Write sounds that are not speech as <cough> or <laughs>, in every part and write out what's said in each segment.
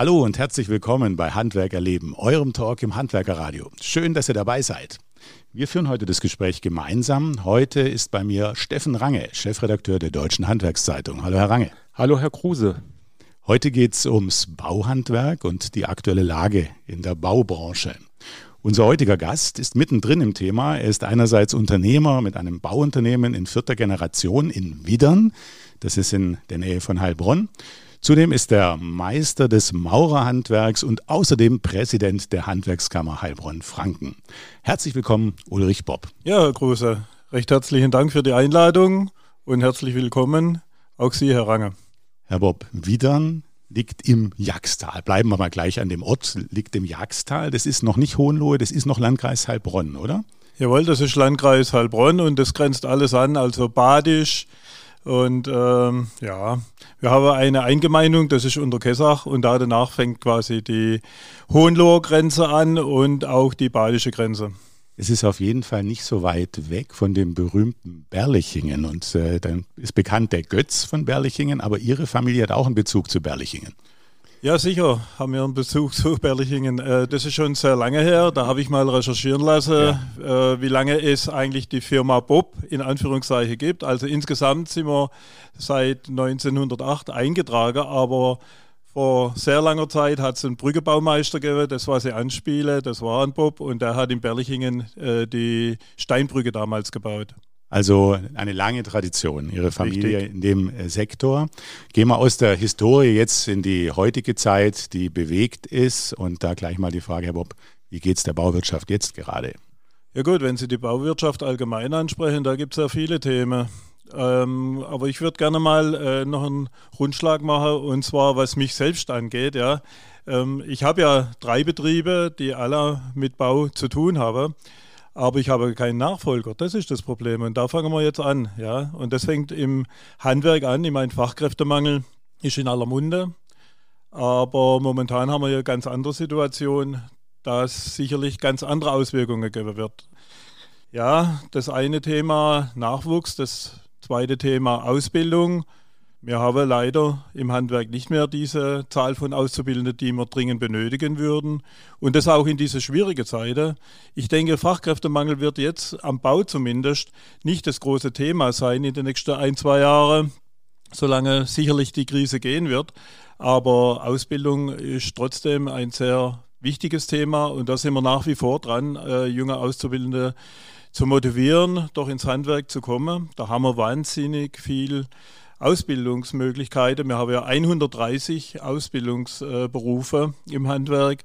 Hallo und herzlich willkommen bei Handwerker Leben, eurem Talk im Handwerkerradio. Schön, dass ihr dabei seid. Wir führen heute das Gespräch gemeinsam. Heute ist bei mir Steffen Range, Chefredakteur der Deutschen Handwerkszeitung. Hallo, Herr Range. Hallo, Herr Kruse. Heute geht es ums Bauhandwerk und die aktuelle Lage in der Baubranche. Unser heutiger Gast ist mittendrin im Thema. Er ist einerseits Unternehmer mit einem Bauunternehmen in vierter Generation in Widdern. Das ist in der Nähe von Heilbronn. Zudem ist er Meister des Maurerhandwerks und außerdem Präsident der Handwerkskammer Heilbronn-Franken. Herzlich willkommen, Ulrich Bob. Ja, Herr Kruse, recht herzlichen Dank für die Einladung und herzlich willkommen auch Sie, Herr Range. Herr Bob, Widern liegt im Jagstal. Bleiben wir mal gleich an dem Ort, liegt im Jagstal. Das ist noch nicht Hohenlohe, das ist noch Landkreis Heilbronn, oder? Jawohl, das ist Landkreis Heilbronn und das grenzt alles an, also Badisch, und ähm, ja, wir haben eine Eingemeindung, das ist unter Kessach und da danach fängt quasi die Hohenloher Grenze an und auch die badische Grenze. Es ist auf jeden Fall nicht so weit weg von dem berühmten Berlichingen und äh, dann ist bekannt der Götz von Berlichingen, aber Ihre Familie hat auch einen Bezug zu Berlichingen. Ja, sicher haben wir einen Besuch zu Berlichingen. Äh, das ist schon sehr lange her. Da habe ich mal recherchieren lassen, ja. Äh, wie lange es eigentlich die Firma Bob in Anführungszeichen gibt. Also insgesamt sind wir seit 1908 eingetragen, aber vor sehr langer Zeit hat es einen Brückebaumeister gegeben, das war sie anspiele, das war ein Bob und der hat in Berlichingen äh, die Steinbrücke damals gebaut. Also eine lange Tradition, Ihre Familie Richtig. in dem äh, Sektor. Gehen wir aus der Historie jetzt in die heutige Zeit, die bewegt ist. Und da gleich mal die Frage, Herr Bob, wie geht es der Bauwirtschaft jetzt gerade? Ja gut, wenn Sie die Bauwirtschaft allgemein ansprechen, da gibt es ja viele Themen. Ähm, aber ich würde gerne mal äh, noch einen Rundschlag machen, und zwar was mich selbst angeht. Ja. Ähm, ich habe ja drei Betriebe, die alle mit Bau zu tun haben aber ich habe keinen Nachfolger. Das ist das Problem. Und da fangen wir jetzt an. Ja? Und das fängt im Handwerk an. Ich meine, Fachkräftemangel ist in aller Munde. Aber momentan haben wir ja eine ganz andere Situation, dass sicherlich ganz andere Auswirkungen geben wird. Ja, das eine Thema Nachwuchs, das zweite Thema Ausbildung. Wir haben leider im Handwerk nicht mehr diese Zahl von Auszubildenden, die wir dringend benötigen würden. Und das auch in diese schwierige Zeit. Ich denke, Fachkräftemangel wird jetzt am Bau zumindest nicht das große Thema sein in den nächsten ein, zwei Jahren, solange sicherlich die Krise gehen wird. Aber Ausbildung ist trotzdem ein sehr wichtiges Thema und da sind wir nach wie vor dran, äh, junge Auszubildende zu motivieren, doch ins Handwerk zu kommen. Da haben wir wahnsinnig viel Ausbildungsmöglichkeiten. Wir haben ja 130 Ausbildungsberufe im Handwerk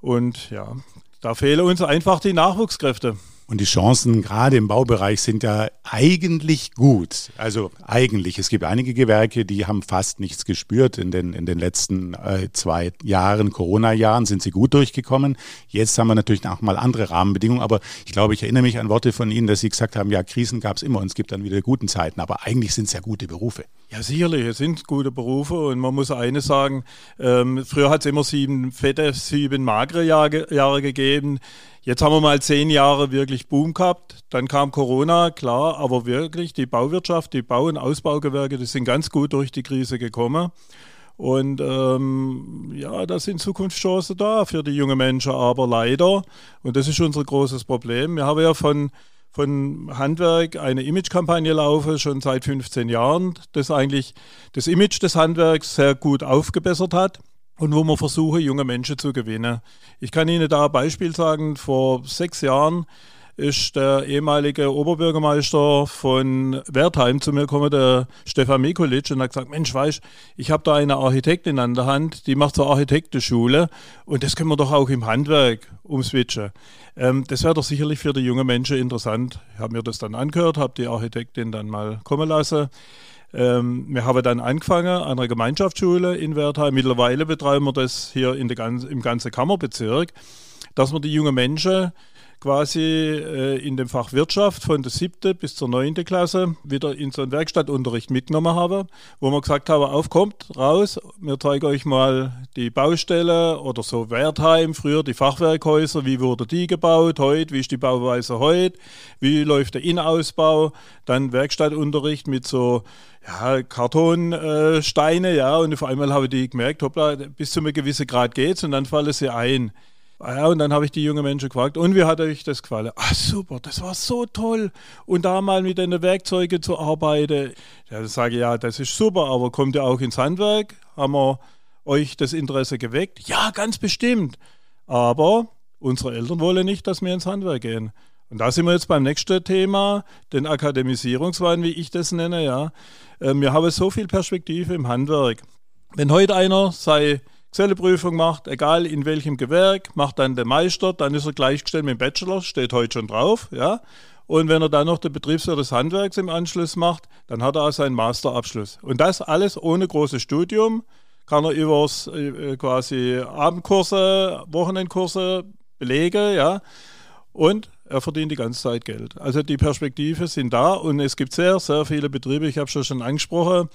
und ja, da fehlen uns einfach die Nachwuchskräfte. Und die Chancen gerade im Baubereich sind ja eigentlich gut. Also eigentlich. Es gibt einige Gewerke, die haben fast nichts gespürt. In den, in den letzten äh, zwei Jahren, Corona-Jahren, sind sie gut durchgekommen. Jetzt haben wir natürlich auch mal andere Rahmenbedingungen. Aber ich glaube, ich erinnere mich an Worte von Ihnen, dass Sie gesagt haben, ja, Krisen gab es immer und es gibt dann wieder guten Zeiten. Aber eigentlich sind es ja gute Berufe. Ja, sicherlich. Es sind gute Berufe. Und man muss eines sagen, ähm, früher hat es immer sieben fette, sieben magere Jahre, Jahre gegeben. Jetzt haben wir mal zehn Jahre wirklich Boom gehabt. Dann kam Corona, klar, aber wirklich die Bauwirtschaft, die Bau- und Ausbaugewerke, die sind ganz gut durch die Krise gekommen. Und ähm, ja, da sind Zukunftschancen da für die jungen Menschen, aber leider, und das ist unser großes Problem, wir haben ja von, von Handwerk eine Imagekampagne laufen, schon seit 15 Jahren, das eigentlich das Image des Handwerks sehr gut aufgebessert hat und wo man versuche, junge Menschen zu gewinnen. Ich kann Ihnen da ein Beispiel sagen. Vor sechs Jahren ist der ehemalige Oberbürgermeister von Wertheim zu mir gekommen, der Stefan Mikulic, und hat gesagt, Mensch, weißt, ich habe da eine Architektin an der Hand, die macht zur Architektenschule und das können wir doch auch im Handwerk umswitchen. Ähm, das wäre doch sicherlich für die jungen Menschen interessant. Ich habe mir das dann angehört, habe die Architektin dann mal kommen lassen. Ähm, wir haben dann angefangen an einer Gemeinschaftsschule in Wertheim. Mittlerweile betreiben wir das hier in der ganz, im ganzen Kammerbezirk, dass wir die jungen Menschen quasi äh, in dem Fach Wirtschaft von der siebten bis zur neunten Klasse wieder in so einen Werkstattunterricht mitgenommen habe, wo wir gesagt haben, aufkommt, raus, wir zeigen euch mal die Baustelle oder so Wertheim, früher die Fachwerkhäuser, wie wurde die gebaut, heute, wie ist die Bauweise heute, wie läuft der Innenausbau, dann Werkstattunterricht mit so ja, Kartonsteine, äh, ja, und auf einmal habe ich die gemerkt, hoppla, bis zu einem gewissen Grad geht's und dann fallen sie ein. Ah ja, und dann habe ich die jungen Menschen gefragt, und wie hat euch das gefallen? Ah, super, das war so toll. Und da mal mit den Werkzeugen zu arbeiten. Ja, dann sage ich, ja, das ist super, aber kommt ihr auch ins Handwerk? Haben wir euch das Interesse geweckt? Ja, ganz bestimmt. Aber unsere Eltern wollen nicht, dass wir ins Handwerk gehen. Und da sind wir jetzt beim nächsten Thema, den Akademisierungswahn, wie ich das nenne, ja. Ähm, wir haben so viel Perspektive im Handwerk. Wenn heute einer sei Geselleprüfung macht, egal in welchem Gewerk, macht dann der Meister, dann ist er gleichgestellt mit dem Bachelor, steht heute schon drauf, ja. Und wenn er dann noch den Betriebswirt des Handwerks im Anschluss macht, dann hat er auch seinen Masterabschluss. Und das alles ohne großes Studium, kann er übers äh, quasi Abendkurse, Wochenendkurse belegen, ja. Und er verdient die ganze Zeit Geld. Also die Perspektive sind da und es gibt sehr, sehr viele Betriebe, ich habe schon schon angesprochen,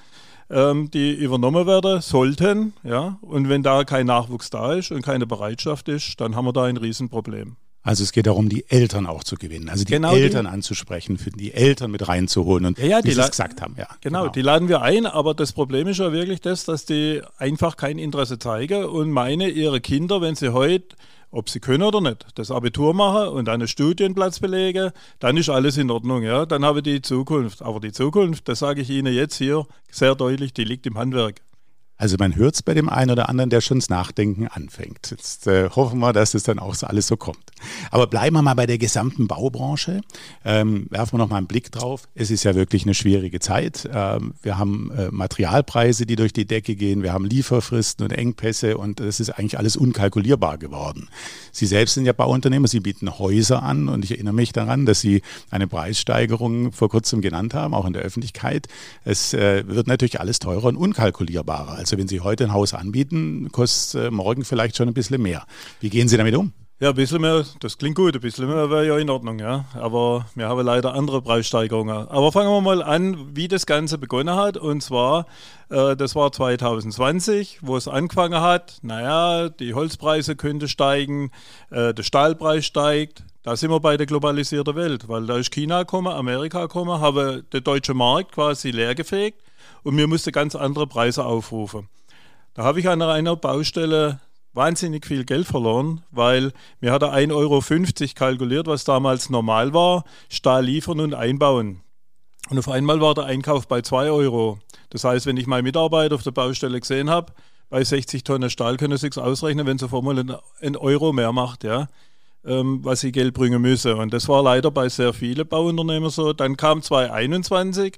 ähm, die übernommen werden sollten. Ja? Und wenn da kein Nachwuchs da ist und keine Bereitschaft ist, dann haben wir da ein Riesenproblem. Also es geht darum, die Eltern auch zu gewinnen, also die genau Eltern die, anzusprechen, für die Eltern mit reinzuholen und ja, ja, die es gesagt haben. Ja, genau, genau, die laden wir ein, aber das Problem ist ja wirklich das, dass die einfach kein Interesse zeigen und meine, ihre Kinder, wenn sie heute ob sie können oder nicht, das Abitur machen und einen Studienplatz belegen, dann ist alles in Ordnung. Ja? Dann habe ich die Zukunft. Aber die Zukunft, das sage ich Ihnen jetzt hier sehr deutlich, die liegt im Handwerk. Also man hört es bei dem einen oder anderen, der schon ins Nachdenken anfängt. Jetzt äh, hoffen wir, dass es dann auch so alles so kommt. Aber bleiben wir mal bei der gesamten Baubranche. Ähm, werfen wir noch mal einen Blick drauf. Es ist ja wirklich eine schwierige Zeit. Ähm, wir haben äh, Materialpreise, die durch die Decke gehen. Wir haben Lieferfristen und Engpässe und es ist eigentlich alles unkalkulierbar geworden. Sie selbst sind ja Bauunternehmer. Sie bieten Häuser an und ich erinnere mich daran, dass Sie eine Preissteigerung vor kurzem genannt haben, auch in der Öffentlichkeit. Es äh, wird natürlich alles teurer und unkalkulierbarer. Also wenn Sie heute ein Haus anbieten, kostet es äh, morgen vielleicht schon ein bisschen mehr. Wie gehen Sie damit um? Ja, ein bisschen mehr, das klingt gut, ein bisschen mehr wäre ja in Ordnung, ja. Aber wir haben leider andere Preissteigerungen. Aber fangen wir mal an, wie das Ganze begonnen hat. Und zwar, äh, das war 2020, wo es angefangen hat. Naja, die Holzpreise könnten steigen, äh, der Stahlpreis steigt. Da sind wir bei der globalisierten Welt, weil da ist China gekommen, Amerika gekommen, haben den deutschen Markt quasi leergefegt und wir mussten ganz andere Preise aufrufen. Da habe ich an einer Baustelle wahnsinnig viel Geld verloren, weil mir hat er 1,50 Euro kalkuliert, was damals normal war, Stahl liefern und einbauen. Und auf einmal war der Einkauf bei 2 Euro. Das heißt, wenn ich meine Mitarbeiter auf der Baustelle gesehen habe, bei 60 Tonnen Stahl können sie sich ausrechnen, wenn sie vor mal einen Euro mehr macht, ja, ähm, was sie Geld bringen müsse. Und das war leider bei sehr vielen Bauunternehmern so. Dann kam 2021.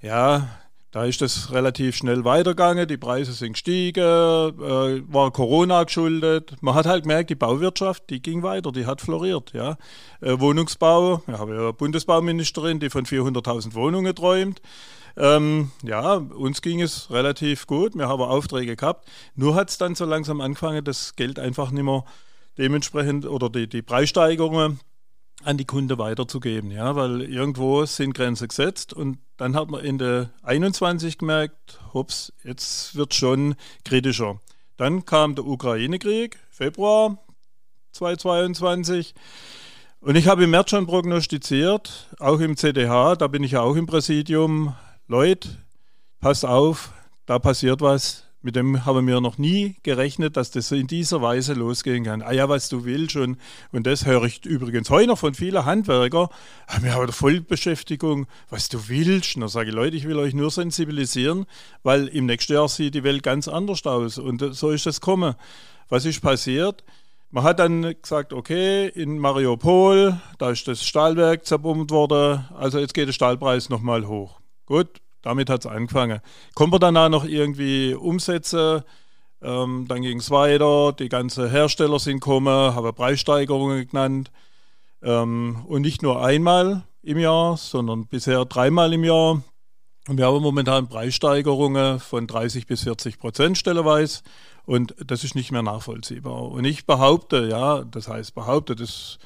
Ja, da ist das relativ schnell weitergegangen, die Preise sind gestiegen, äh, war Corona geschuldet. Man hat halt gemerkt, die Bauwirtschaft, die ging weiter, die hat floriert. Ja. Äh, Wohnungsbau, wir haben ja eine Bundesbauministerin, die von 400.000 Wohnungen träumt. Ähm, ja, uns ging es relativ gut, wir haben Aufträge gehabt. Nur hat es dann so langsam angefangen, das Geld einfach nicht mehr dementsprechend oder die, die Preissteigerungen an die Kunde weiterzugeben, ja, weil irgendwo sind Grenzen gesetzt und dann hat man in der 21 gemerkt, hops, jetzt wird schon kritischer. Dann kam der Ukraine-Krieg, Februar 2022. Und ich habe im März schon prognostiziert, auch im CDH, da bin ich ja auch im Präsidium, Leute, passt auf, da passiert was, mit dem haben wir noch nie gerechnet, dass das in dieser Weise losgehen kann. Ah ja, was du willst. Und, und das höre ich übrigens heute noch von vielen Handwerkern. Ah, wir haben eine Vollbeschäftigung, was du willst. Und dann sage ich, Leute, ich will euch nur sensibilisieren, weil im nächsten Jahr sieht die Welt ganz anders aus. Und so ist das kommen. Was ist passiert? Man hat dann gesagt, okay, in Mariupol, da ist das Stahlwerk zerbombt worden, also jetzt geht der Stahlpreis nochmal hoch. Gut, damit hat es angefangen. Kommen wir danach noch irgendwie Umsätze? Ähm, dann ging es weiter, die ganzen Hersteller sind gekommen, haben Preissteigerungen genannt. Ähm, und nicht nur einmal im Jahr, sondern bisher dreimal im Jahr. Und wir haben momentan Preissteigerungen von 30 bis 40 Prozent stelleweise. Und das ist nicht mehr nachvollziehbar. Und ich behaupte, ja, das heißt behaupte, das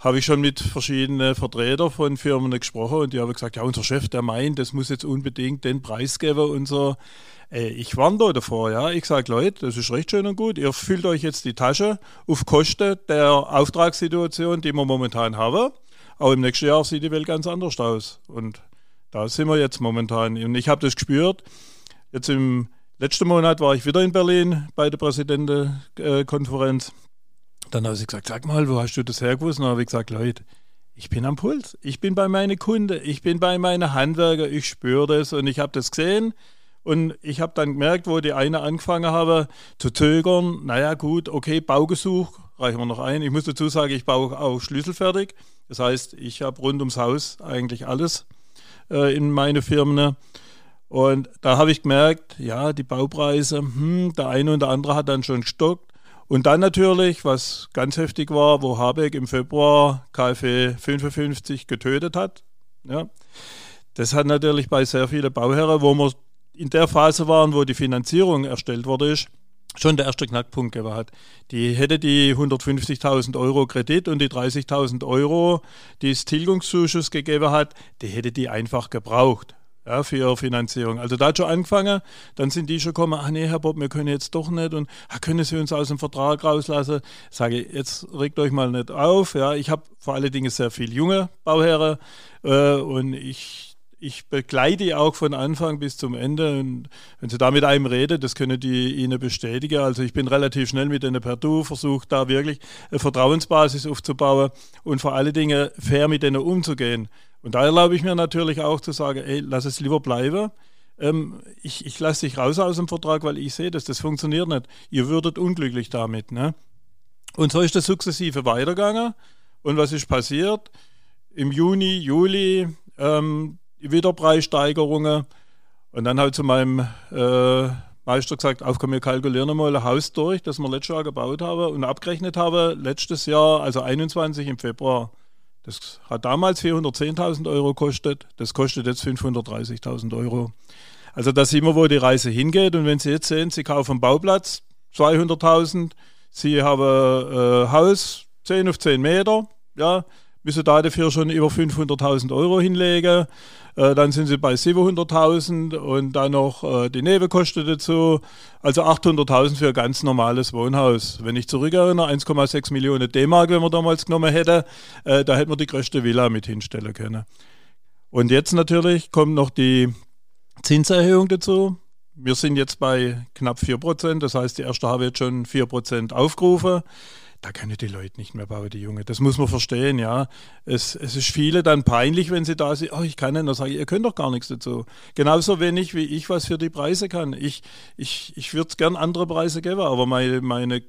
habe ich schon mit verschiedenen Vertretern von Firmen gesprochen und die haben gesagt, ja, unser Chef, der meint, das muss jetzt unbedingt den Preis geben und so. Ich da davor, ja. Ich sage, Leute, das ist recht schön und gut. Ihr füllt euch jetzt die Tasche auf Kosten der Auftragssituation, die wir momentan haben. Aber im nächsten Jahr sieht die Welt ganz anders aus. Und da sind wir jetzt momentan. Und ich habe das gespürt. Jetzt im letzten Monat war ich wieder in Berlin bei der Präsidentenkonferenz. Dann habe ich gesagt, sag mal, wo hast du das hergewusst? Und dann habe ich gesagt, Leute, ich bin am Puls. Ich bin bei meinen Kunden. Ich bin bei meinen Handwerker. Ich spüre das und ich habe das gesehen. Und ich habe dann gemerkt, wo die eine angefangen habe zu zögern, naja gut, okay, Baugesuch, reichen wir noch ein. Ich muss dazu sagen, ich baue auch schlüsselfertig. Das heißt, ich habe rund ums Haus eigentlich alles äh, in meine Firmen. Und da habe ich gemerkt, ja, die Baupreise, hm, der eine und der andere hat dann schon gestockt. Und dann natürlich, was ganz heftig war, wo Habeck im Februar KfW 55 getötet hat. Ja. Das hat natürlich bei sehr vielen Bauherren, wo wir in der Phase waren, wo die Finanzierung erstellt wurde, schon der erste Knackpunkt hat. Die hätte die 150.000 Euro Kredit und die 30.000 Euro, die es Tilgungszuschuss gegeben hat, die hätte die einfach gebraucht ja, für ihre Finanzierung. Also da hat schon angefangen, dann sind die schon gekommen, ach nee, Herr Bob, wir können jetzt doch nicht und ach, können Sie uns aus dem Vertrag rauslassen? Sage ich, jetzt regt euch mal nicht auf. Ja, ich habe vor allen Dingen sehr viele junge Bauherren äh, und ich ich begleite auch von Anfang bis zum Ende. Und wenn Sie da mit einem reden, das können die Ihnen bestätigen. Also ich bin relativ schnell mit denen per Du, versuche da wirklich eine Vertrauensbasis aufzubauen und vor allen Dingen fair mit denen umzugehen. Und da erlaube ich mir natürlich auch zu sagen, ey, lass es lieber bleiben. Ähm, ich, ich lasse dich raus aus dem Vertrag, weil ich sehe, dass das funktioniert nicht. Ihr würdet unglücklich damit. Ne? Und so ist das sukzessive weitergegangen. Und was ist passiert? Im Juni, Juli ähm, wieder Preissteigerungen. Und dann halt zu meinem äh, Meister gesagt, auf komm, wir kalkulieren mal ein Haus durch, das wir letztes Jahr gebaut haben und abgerechnet haben, letztes Jahr, also 21 im Februar. Das hat damals 410.000 Euro gekostet, das kostet jetzt 530.000 Euro. Also da sehen wir, wo die Reise hingeht. Und wenn Sie jetzt sehen, Sie kaufen einen Bauplatz, 200.000, Sie haben ein äh, Haus, 10 auf 10 Meter, ja, müssen da dafür schon über 500.000 Euro hinlegen. Äh, dann sind sie bei 700.000 und dann noch äh, die Nebenkosten dazu. Also 800.000 für ein ganz normales Wohnhaus. Wenn ich zurückerinnere, 1,6 Millionen D-Mark, wenn man damals genommen hätte, äh, da hätten wir die größte Villa mit hinstellen können. Und jetzt natürlich kommt noch die Zinserhöhung dazu. Wir sind jetzt bei knapp 4%, das heißt, die erste habe jetzt schon 4% aufgerufen da können die Leute nicht mehr bauen, die Junge. Das muss man verstehen, ja. Es, es ist viele dann peinlich, wenn sie da sind, oh, ich kann nicht, dann sage ich, ihr könnt doch gar nichts dazu. Genauso wenig, wie ich was für die Preise kann. Ich, ich, ich würde gern andere Preise geben, aber meine, meine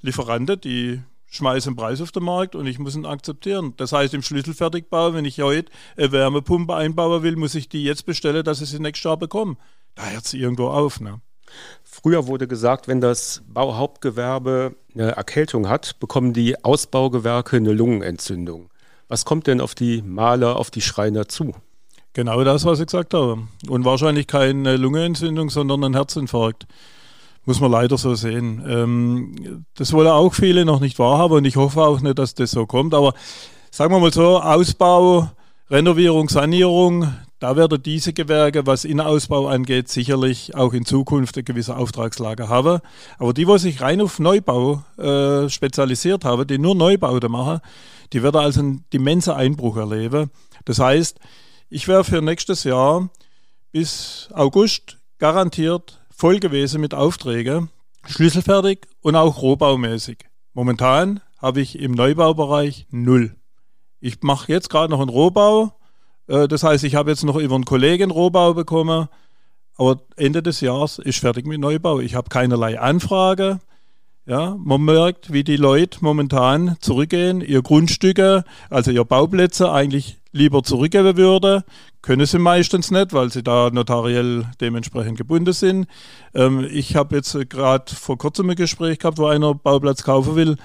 Lieferanten, die schmeißen Preis auf den Markt und ich muss ihn akzeptieren. Das heißt, im Schlüsselfertigbau, wenn ich heute eine Wärmepumpe einbauen will, muss ich die jetzt bestellen, dass ich sie nächstes Jahr bekomme. Da hört es irgendwo auf. Ne? Früher wurde gesagt, wenn das Bauhauptgewerbe eine Erkältung hat, bekommen die Ausbaugewerke eine Lungenentzündung. Was kommt denn auf die Maler, auf die Schreiner zu? Genau das, was ich gesagt habe. Und wahrscheinlich keine Lungenentzündung, sondern ein Herzinfarkt. Muss man leider so sehen. Ähm, das wollen auch viele noch nicht wahrhaben und ich hoffe auch nicht, dass das so kommt. Aber sagen wir mal so, Ausbau, Renovierung, Sanierung, da werden diese Gewerke, was Innenausbau angeht, sicherlich auch in Zukunft eine gewisse Auftragslage haben. Aber die, die sich rein auf Neubau äh, spezialisiert haben, die nur Neubauten machen, die werden also einen immensen Einbruch erleben. Das heißt, ich wäre für nächstes Jahr bis August garantiert voll gewesen mit Aufträgen, schlüsselfertig und auch rohbaumäßig. Momentan habe ich im Neubaubereich null. Ich mache jetzt gerade noch einen Rohbau das heißt, ich habe jetzt noch über einen Kollegen Rohbau bekommen, aber Ende des Jahres ist fertig mit Neubau. Ich habe keinerlei Anfrage. Ja, man merkt, wie die Leute momentan zurückgehen, ihr Grundstücke, also ihr Bauplätze eigentlich lieber zurückgeben würde. Können sie meistens nicht, weil sie da notariell dementsprechend gebunden sind. Ähm, ich habe jetzt gerade vor kurzem ein Gespräch gehabt, wo einer Bauplatz kaufen will,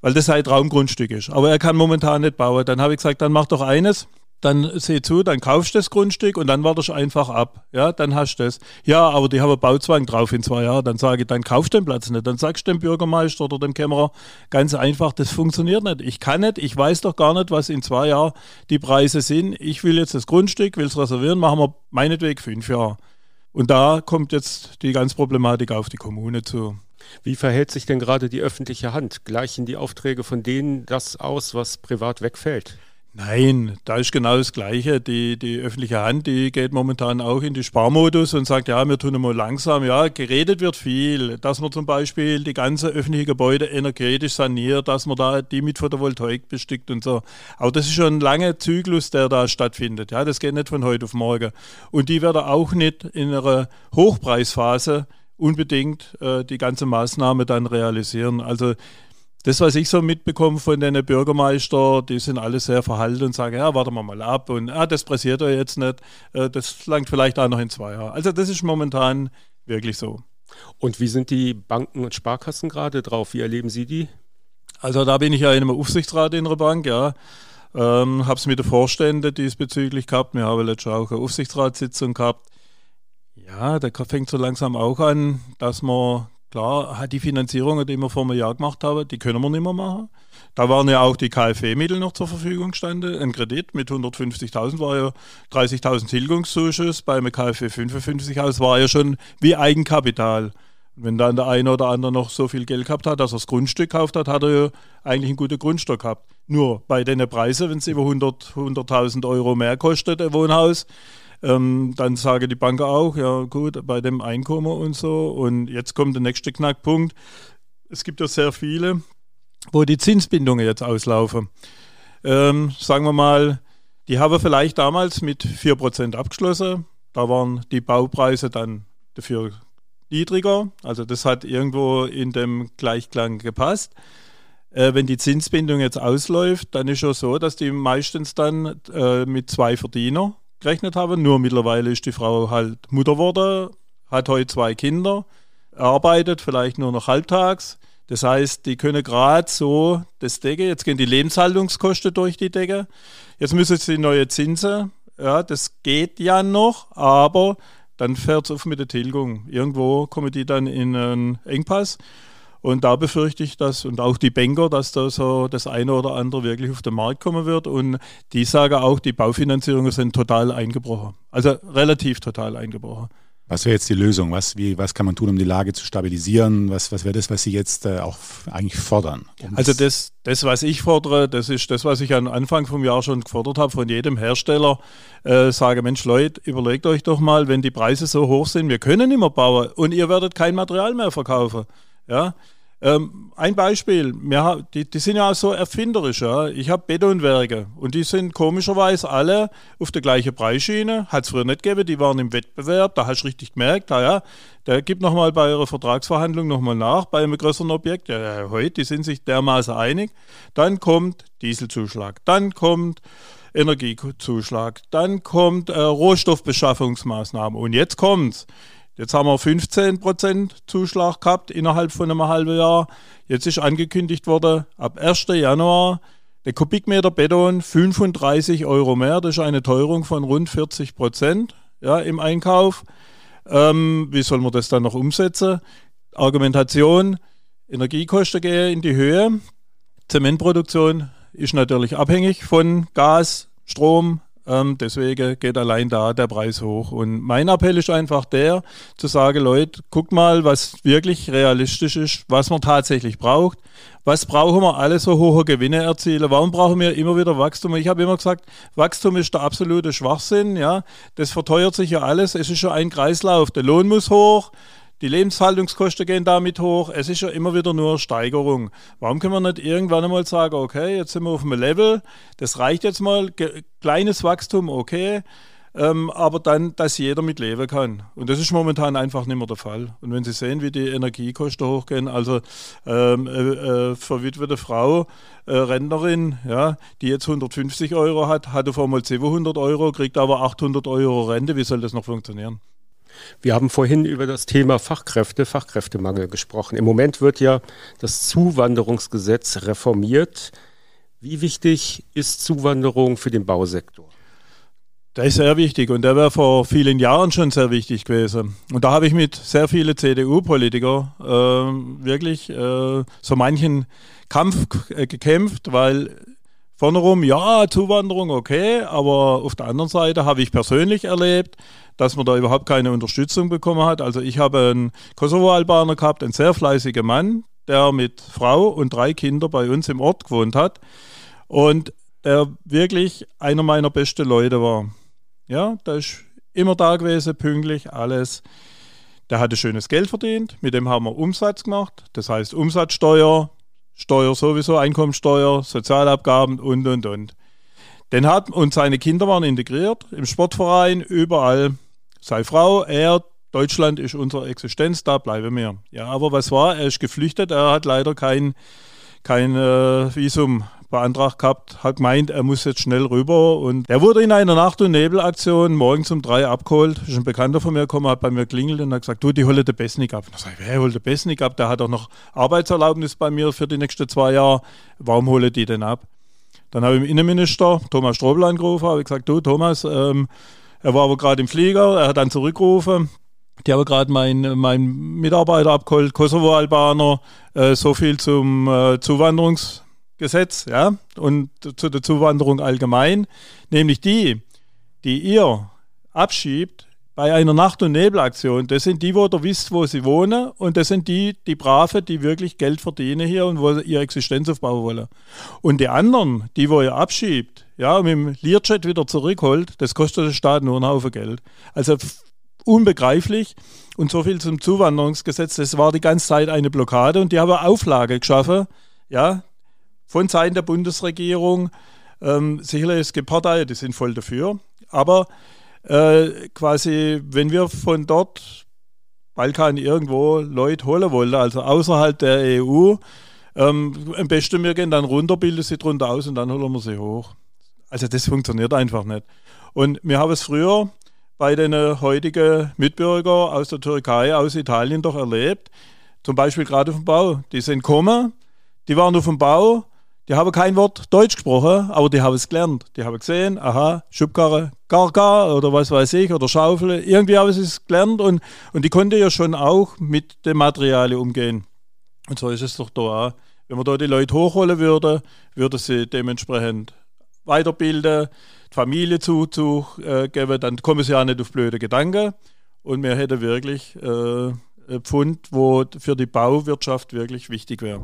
weil das sein Traumgrundstück ist. Aber er kann momentan nicht bauen. Dann habe ich gesagt, dann mach doch eines dann seh zu, dann kaufst du das Grundstück und dann wartest du einfach ab. Ja, dann hast du das. Ja, aber die haben Bauzwang drauf in zwei Jahren. Dann sage ich, dann kaufst du den Platz nicht. Dann sagst du dem Bürgermeister oder dem Kämmerer ganz einfach, das funktioniert nicht. Ich kann nicht, ich weiß doch gar nicht, was in zwei Jahren die Preise sind. Ich will jetzt das Grundstück, will es reservieren, machen wir meinetwegen fünf Jahre. Und da kommt jetzt die ganze Problematik auf die Kommune zu. Wie verhält sich denn gerade die öffentliche Hand? Gleichen die Aufträge von denen das aus, was privat wegfällt? Nein, da ist genau das Gleiche. Die, die öffentliche Hand, die geht momentan auch in die Sparmodus und sagt, ja, wir tun mal langsam. Ja, geredet wird viel, dass man zum Beispiel die ganze öffentliche Gebäude energetisch saniert, dass man da die mit Photovoltaik bestückt und so. Aber das ist schon ein langer Zyklus, der da stattfindet. Ja, das geht nicht von heute auf morgen. Und die werden auch nicht in einer Hochpreisphase unbedingt äh, die ganze Maßnahme dann realisieren. Also das, was ich so mitbekomme von den Bürgermeister, die sind alle sehr verhalten und sagen, ja, warten wir mal ab und ah, das pressiert er jetzt nicht, äh, das langt vielleicht auch noch in zwei Jahren. Also das ist momentan wirklich so. Und wie sind die Banken und Sparkassen gerade drauf? Wie erleben Sie die? Also da bin ich ja in einem Aufsichtsrat in der Bank, ja. Ähm, habe es mit den Vorständen diesbezüglich gehabt. Wir haben letztes Jahr auch eine Aufsichtsratssitzung gehabt. Ja, da fängt so langsam auch an, dass man Klar, die Finanzierung, die wir vor einem Jahr gemacht haben, die können wir nicht mehr machen. Da waren ja auch die KfW-Mittel noch zur Verfügung gestanden. Ein Kredit mit 150.000 war ja 30.000 Tilgungszuschuss. Bei einem KfW 55 aus war ja schon wie Eigenkapital. Wenn dann der eine oder andere noch so viel Geld gehabt hat, dass er das Grundstück gekauft hat, hat er ja eigentlich ein gutes Grundstück gehabt. Nur bei den Preisen, wenn es über 100.000 100 Euro mehr kostet, ein Wohnhaus, ähm, dann sage die Bank auch, ja gut, bei dem Einkommen und so. Und jetzt kommt der nächste Knackpunkt. Es gibt ja sehr viele, wo die Zinsbindungen jetzt auslaufen. Ähm, sagen wir mal, die haben vielleicht damals mit 4% abgeschlossen. Da waren die Baupreise dann dafür niedriger. Also das hat irgendwo in dem Gleichklang gepasst. Äh, wenn die Zinsbindung jetzt ausläuft, dann ist schon so, dass die meistens dann äh, mit zwei Verdiener gerechnet habe. Nur mittlerweile ist die Frau halt Mutter geworden, hat heute zwei Kinder, arbeitet vielleicht nur noch halbtags. Das heißt, die können gerade so das Decke, jetzt gehen die Lebenshaltungskosten durch die Decke. Jetzt müssen sie neue Zinsen. Ja, das geht ja noch, aber dann fährt es auf mit der Tilgung. Irgendwo kommen die dann in einen Engpass. Und da befürchte ich dass, und auch die Banker, dass da so das eine oder andere wirklich auf den Markt kommen wird. Und die sagen auch, die Baufinanzierungen sind total eingebrochen. Also relativ total eingebrochen. Was wäre jetzt die Lösung? Was, wie, was kann man tun, um die Lage zu stabilisieren? Was, was wäre das, was Sie jetzt äh, auch eigentlich fordern? Um also das, das, was ich fordere, das ist das, was ich am Anfang vom Jahr schon gefordert habe von jedem Hersteller. Äh, sage, Mensch, Leute, überlegt euch doch mal, wenn die Preise so hoch sind, wir können nicht mehr bauen und ihr werdet kein Material mehr verkaufen. Ja, ähm, ein Beispiel, wir, die, die, sind ja auch so erfinderisch. Ja. Ich habe Betonwerke und die sind komischerweise alle auf der gleichen Preisschiene. Hat es früher nicht gegeben, die waren im Wettbewerb, da hast du richtig gemerkt, ah ja, der gibt nochmal bei ihrer Vertragsverhandlung nochmal nach, bei einem größeren Objekt. Ja, ja, heute, die sind sich dermaßen einig. Dann kommt Dieselzuschlag, dann kommt Energiezuschlag, dann kommt äh, Rohstoffbeschaffungsmaßnahmen und jetzt kommt's. Jetzt haben wir 15% Zuschlag gehabt innerhalb von einem halben Jahr. Jetzt ist angekündigt worden, ab 1. Januar der Kubikmeter Beton 35 Euro mehr. Das ist eine Teuerung von rund 40 Prozent ja, im Einkauf. Ähm, wie soll man das dann noch umsetzen? Argumentation, Energiekosten gehen in die Höhe. Zementproduktion ist natürlich abhängig von Gas, Strom, ähm, deswegen geht allein da der Preis hoch. Und mein Appell ist einfach der, zu sagen, Leute, guck mal, was wirklich realistisch ist, was man tatsächlich braucht. Was brauchen wir alle so hohe Gewinne erzielen? Warum brauchen wir immer wieder Wachstum? Ich habe immer gesagt, Wachstum ist der absolute Schwachsinn. Ja, das verteuert sich ja alles. Es ist schon ein Kreislauf. Der Lohn muss hoch. Die Lebenshaltungskosten gehen damit hoch. Es ist ja immer wieder nur Steigerung. Warum können wir nicht irgendwann einmal sagen, okay, jetzt sind wir auf einem Level, das reicht jetzt mal, kleines Wachstum, okay, ähm, aber dann, dass jeder mit leben kann. Und das ist momentan einfach nicht mehr der Fall. Und wenn Sie sehen, wie die Energiekosten hochgehen, also ähm, äh, äh, verwitwete Frau, äh, Rentnerin, ja, die jetzt 150 Euro hat, hatte vor mal 700 Euro, kriegt aber 800 Euro Rente. Wie soll das noch funktionieren? Wir haben vorhin über das Thema Fachkräfte, Fachkräftemangel gesprochen. Im Moment wird ja das Zuwanderungsgesetz reformiert. Wie wichtig ist Zuwanderung für den Bausektor? Der ist sehr wichtig und der wäre vor vielen Jahren schon sehr wichtig gewesen. Und da habe ich mit sehr vielen CDU-Politikern äh, wirklich äh, so manchen Kampf äh, gekämpft, weil vorne rum, ja, Zuwanderung okay, aber auf der anderen Seite habe ich persönlich erlebt, dass man da überhaupt keine Unterstützung bekommen hat. Also ich habe einen Kosovo-Albaner gehabt, einen sehr fleißigen Mann, der mit Frau und drei Kindern bei uns im Ort gewohnt hat und der wirklich einer meiner besten Leute war. Ja, der ist immer da gewesen, pünktlich, alles. Der hatte schönes Geld verdient, mit dem haben wir Umsatz gemacht. Das heißt Umsatzsteuer, Steuer sowieso, Einkommensteuer, Sozialabgaben und und und. Den hat, und seine Kinder waren integriert im Sportverein, überall. Seine Frau, er, Deutschland ist unsere Existenz, da bleiben wir. Ja, aber was war? Er ist geflüchtet, er hat leider kein, kein äh, Visum beantragt gehabt, hat gemeint, er muss jetzt schnell rüber. Und er wurde in einer Nacht- und Nebelaktion morgens um drei abgeholt. Ist ein Bekannter von mir gekommen, hat bei mir klingelt und hat gesagt, du, die holen den Besnik ab. Und ich sage, wer holt den Besnik ab? Der hat auch noch Arbeitserlaubnis bei mir für die nächsten zwei Jahre. Warum hole die denn ab? Dann habe ich den Innenminister Thomas Strobel angerufen, habe gesagt, du Thomas, ähm, er war aber gerade im Flieger, er hat dann zurückgerufen. Die haben gerade meinen mein Mitarbeiter abgeholt, Kosovo-Albaner, äh, so viel zum äh, Zuwanderungs- Gesetz ja, und zu der Zuwanderung allgemein, nämlich die, die ihr abschiebt bei einer Nacht- und Nebelaktion, das sind die, wo ihr wisst, wo sie wohnen und das sind die, die Brave, die wirklich Geld verdienen hier und wo ihre Existenz aufbauen wollen. Und die anderen, die, wo ihr abschiebt, ja, mit dem Learjet wieder zurückholt, das kostet den Staat nur einen Haufen Geld. Also unbegreiflich. Und so viel zum Zuwanderungsgesetz, das war die ganze Zeit eine Blockade und die haben Auflage geschaffen, ja, von Seiten der Bundesregierung. Ähm, sicherlich es gibt Parteien, die sind voll dafür, aber äh, quasi, wenn wir von dort Balkan irgendwo Leute holen wollen, also außerhalb der EU, ähm, am besten wir gehen dann runter, bilden sie drunter aus und dann holen wir sie hoch. Also das funktioniert einfach nicht. Und wir haben es früher bei den heutigen Mitbürgern aus der Türkei, aus Italien doch erlebt, zum Beispiel gerade vom Bau. Die sind gekommen, die waren auf dem Bau, die haben kein Wort Deutsch gesprochen, aber die haben es gelernt. Die haben gesehen, aha, Schubkarre, Garga oder was weiß ich, oder Schaufel. Irgendwie haben sie es gelernt und, und die konnte ja schon auch mit den Materialien umgehen. Und so ist es doch da auch. Wenn man da die Leute hochholen würde, würde sie dementsprechend weiterbilden, die Familie zuzugeben, äh, dann kommen sie ja nicht auf blöde Gedanken. Und wir hätten wirklich äh, ein Pfund, wo für die Bauwirtschaft wirklich wichtig wäre.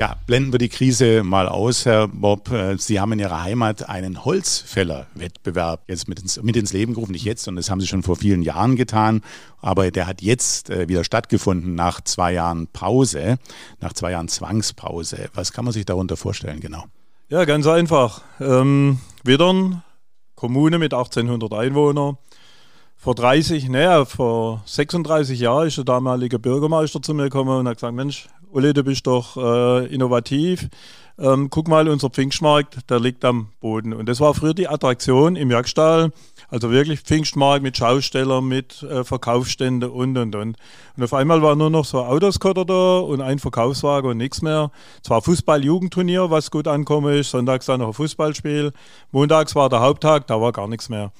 Ja, blenden wir die Krise mal aus, Herr Bob. Äh, Sie haben in Ihrer Heimat einen Holzfällerwettbewerb jetzt mit ins, mit ins Leben gerufen. Nicht jetzt, sondern das haben Sie schon vor vielen Jahren getan. Aber der hat jetzt äh, wieder stattgefunden nach zwei Jahren Pause, nach zwei Jahren Zwangspause. Was kann man sich darunter vorstellen genau? Ja, ganz einfach. Ähm, Wittern, Kommune mit 1800 Einwohnern. Vor 30, naja, vor 36 Jahren ist der damalige Bürgermeister zu mir gekommen und hat gesagt, Mensch, Uli, du bist doch äh, innovativ. Ähm, guck mal, unser Pfingstmarkt, der liegt am Boden. Und das war früher die Attraktion im Jagdstall. Also wirklich Pfingstmarkt mit Schaustellern, mit äh, Verkaufsständen und, und, und. Und auf einmal war nur noch so Autoskotter da und ein Verkaufswagen und nichts mehr. Zwar Fußball-Jugendturnier, was gut ankommen ist, sonntags dann noch ein Fußballspiel. Montags war der Haupttag, da war gar nichts mehr.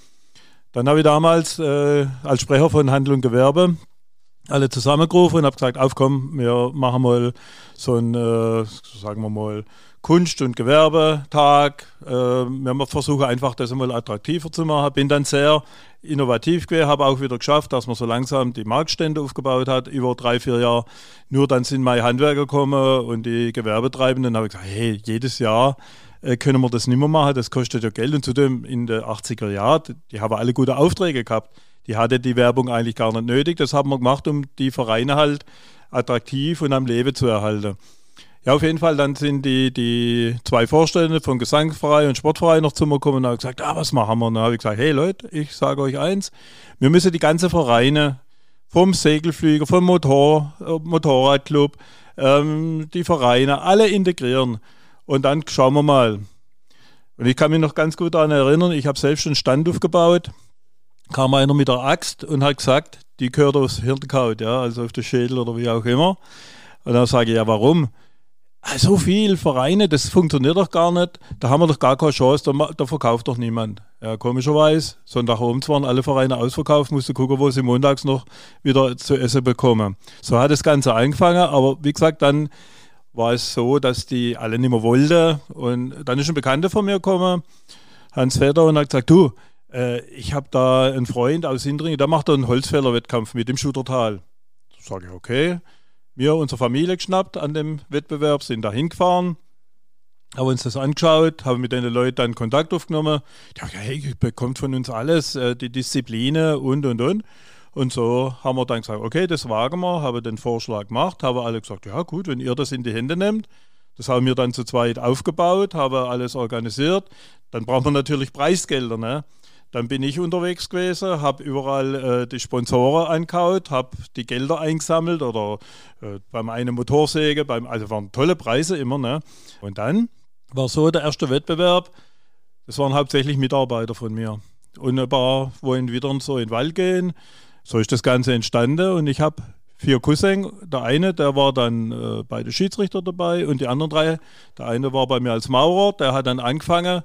Dann habe ich damals äh, als Sprecher von Handel und Gewerbe alle zusammengerufen und habe gesagt, aufkommen, wir machen mal so einen, äh, sagen wir mal, Kunst- und Gewerbetag. Äh, wir versuchen einfach, das einmal attraktiver zu machen. Bin dann sehr innovativ gewesen, habe auch wieder geschafft, dass man so langsam die Marktstände aufgebaut hat, über drei, vier Jahre. Nur dann sind meine Handwerker gekommen und die Gewerbetreibenden. Habe ich gesagt, hey, jedes Jahr äh, können wir das nicht mehr machen, das kostet ja Geld. Und zudem in den 80er Jahren, die haben alle gute Aufträge gehabt die hatte die Werbung eigentlich gar nicht nötig. Das haben wir gemacht, um die Vereine halt attraktiv und am Leben zu erhalten. Ja, auf jeden Fall, dann sind die, die zwei Vorstände von Gesangsverein und Sportverein noch zu mir gekommen und haben gesagt, ah, was machen wir? Und dann habe ich gesagt, hey Leute, ich sage euch eins, wir müssen die ganze Vereine vom Segelflieger, vom Motor, äh, Motorradclub, ähm, die Vereine, alle integrieren. Und dann schauen wir mal. Und ich kann mich noch ganz gut daran erinnern, ich habe selbst einen Stand aufgebaut kam einer mit der Axt und hat gesagt, die gehört aufs Hirnkaut, ja, also auf den Schädel oder wie auch immer. Und dann sage ich, ja, warum? ah, so viel Vereine, das funktioniert doch gar nicht, da haben wir doch gar keine Chance, da, da verkauft doch niemand. Ja, komischerweise, Sonntagabends waren alle Vereine ausverkauft, musste gucken, wo sie montags noch wieder zu essen bekommen. So hat das Ganze angefangen, aber wie gesagt, dann war es so, dass die alle nicht mehr wollten und dann ist ein Bekannter von mir gekommen, Hans Vetter, und hat gesagt, du, äh, ich habe da einen Freund aus Sindringen, der macht da einen Holzfällerwettkampf mit dem Schuttertal. Sage ich, okay. Wir, unsere Familie geschnappt an dem Wettbewerb, sind da hingefahren, haben uns das angeschaut, haben mit den Leuten dann Kontakt aufgenommen. Die haben gesagt, hey, bekommt von uns alles, äh, die Disziplinen und, und, und. Und so haben wir dann gesagt, okay, das wagen wir, haben den Vorschlag gemacht, haben alle gesagt, ja gut, wenn ihr das in die Hände nehmt, das haben wir dann zu zweit aufgebaut, haben alles organisiert. Dann braucht man natürlich Preisgelder. Ne? Dann bin ich unterwegs gewesen, habe überall äh, die Sponsoren angehaut, habe die Gelder eingesammelt oder äh, beim einen Motorsäge, beim, also waren tolle Preise immer. Ne? Und dann war so der erste Wettbewerb, das waren hauptsächlich Mitarbeiter von mir. Und ein paar wollen wieder so in den Wald gehen. So ist das Ganze entstanden und ich habe vier Cousins. Der eine, der war dann äh, bei den Schiedsrichter dabei und die anderen drei, der eine war bei mir als Maurer, der hat dann angefangen,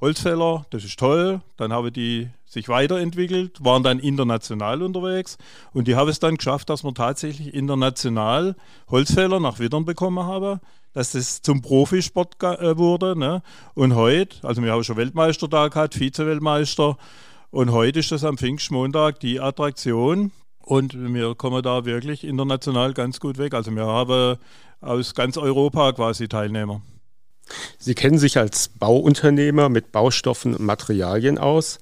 Holzfäller, das ist toll. Dann haben die sich weiterentwickelt, waren dann international unterwegs und die haben es dann geschafft, dass wir tatsächlich international Holzfäller nach Wittern bekommen haben, dass das zum Profisport äh, wurde. Ne? Und heute, also wir haben schon Weltmeister da gehabt, Vize-Weltmeister und heute ist das am Pfingstmontag die Attraktion und wir kommen da wirklich international ganz gut weg. Also wir haben aus ganz Europa quasi Teilnehmer. Sie kennen sich als Bauunternehmer mit Baustoffen und Materialien aus,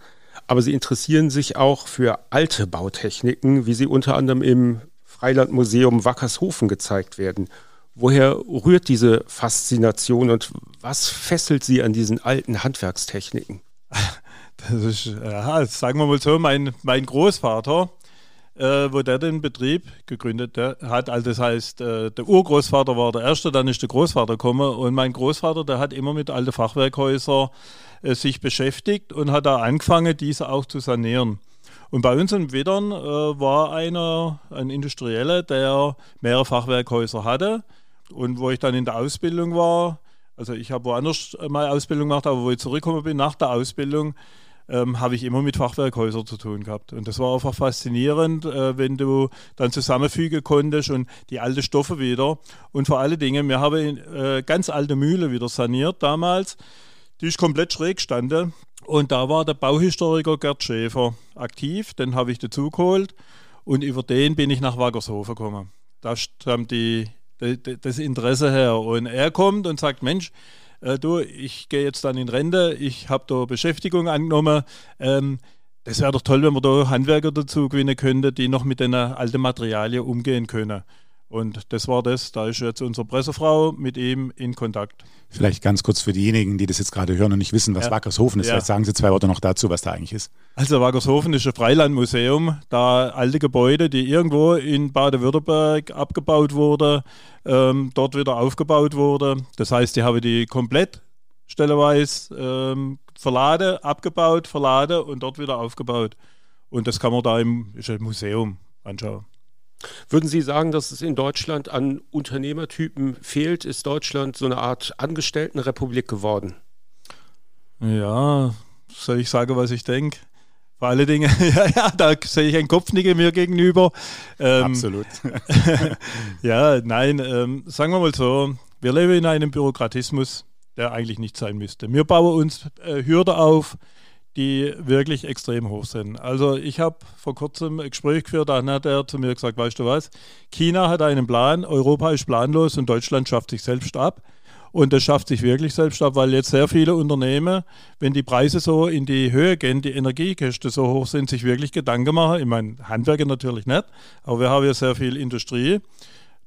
aber Sie interessieren sich auch für alte Bautechniken, wie sie unter anderem im Freilandmuseum Wackershofen gezeigt werden. Woher rührt diese Faszination und was fesselt Sie an diesen alten Handwerkstechniken? <laughs> Das ist, ja, sagen wir mal so, mein, mein Großvater, äh, wo der den Betrieb gegründet hat. Also das heißt, äh, der Urgroßvater war der Erste, dann ist der Großvater gekommen und mein Großvater, der hat immer mit alten Fachwerkhäusern äh, sich beschäftigt und hat da angefangen, diese auch zu sanieren. Und bei uns in Wittern äh, war einer, ein Industrieller, der mehrere Fachwerkhäuser hatte. Und wo ich dann in der Ausbildung war, also ich habe woanders mal Ausbildung gemacht, aber wo ich zurückgekommen bin nach der Ausbildung, ähm, habe ich immer mit Fachwerkhäusern zu tun gehabt. Und das war einfach faszinierend, äh, wenn du dann zusammenfügen konntest und die alten Stoffe wieder. Und vor allen Dingen, wir haben äh, ganz alte Mühle wieder saniert damals. Die ist komplett schräg gestanden. Und da war der Bauhistoriker Gerd Schäfer aktiv, den habe ich dazu geholt. Und über den bin ich nach Waggershofen gekommen. Da stammt die, das Interesse her. Und er kommt und sagt, Mensch, äh, du, ich gehe jetzt dann in Rente, ich habe da Beschäftigung angenommen. Ähm, das wäre doch toll, wenn man da Handwerker dazu gewinnen könnte, die noch mit den alten Materialien umgehen können. Und das war das. Da ist jetzt unsere Pressefrau mit ihm in Kontakt. Vielleicht ganz kurz für diejenigen, die das jetzt gerade hören und nicht wissen, was ja. Wackershofen ist. Ja. Vielleicht sagen Sie zwei Worte noch dazu, was da eigentlich ist. Also Wackershofen ist ein Freilandmuseum. Da alte Gebäude, die irgendwo in Baden-Württemberg abgebaut wurden, ähm, dort wieder aufgebaut wurden. Das heißt, die haben die komplett stelleweise ähm, verladen, abgebaut, verladen und dort wieder aufgebaut. Und das kann man da im, im Museum anschauen. Würden Sie sagen, dass es in Deutschland an Unternehmertypen fehlt? Ist Deutschland so eine Art Angestelltenrepublik geworden? Ja, soll ich sagen, was ich denke? Vor allen Dingen, <laughs> ja, ja, da sehe ich einen Kopfnicken mir gegenüber. Ähm, Absolut. <laughs> ja, nein, ähm, sagen wir mal so, wir leben in einem Bürokratismus, der eigentlich nicht sein müsste. Wir bauen uns äh, Hürde auf, die wirklich extrem hoch sind. Also ich habe vor kurzem ein Gespräch geführt, da hat er zu mir gesagt, weißt du was, China hat einen Plan, Europa ist planlos und Deutschland schafft sich selbst ab. Und das schafft sich wirklich selbst ab, weil jetzt sehr viele Unternehmen, wenn die Preise so in die Höhe gehen, die Energiekosten so hoch sind, sich wirklich Gedanken machen. Ich meine, Handwerker natürlich nicht, aber wir haben ja sehr viel Industrie,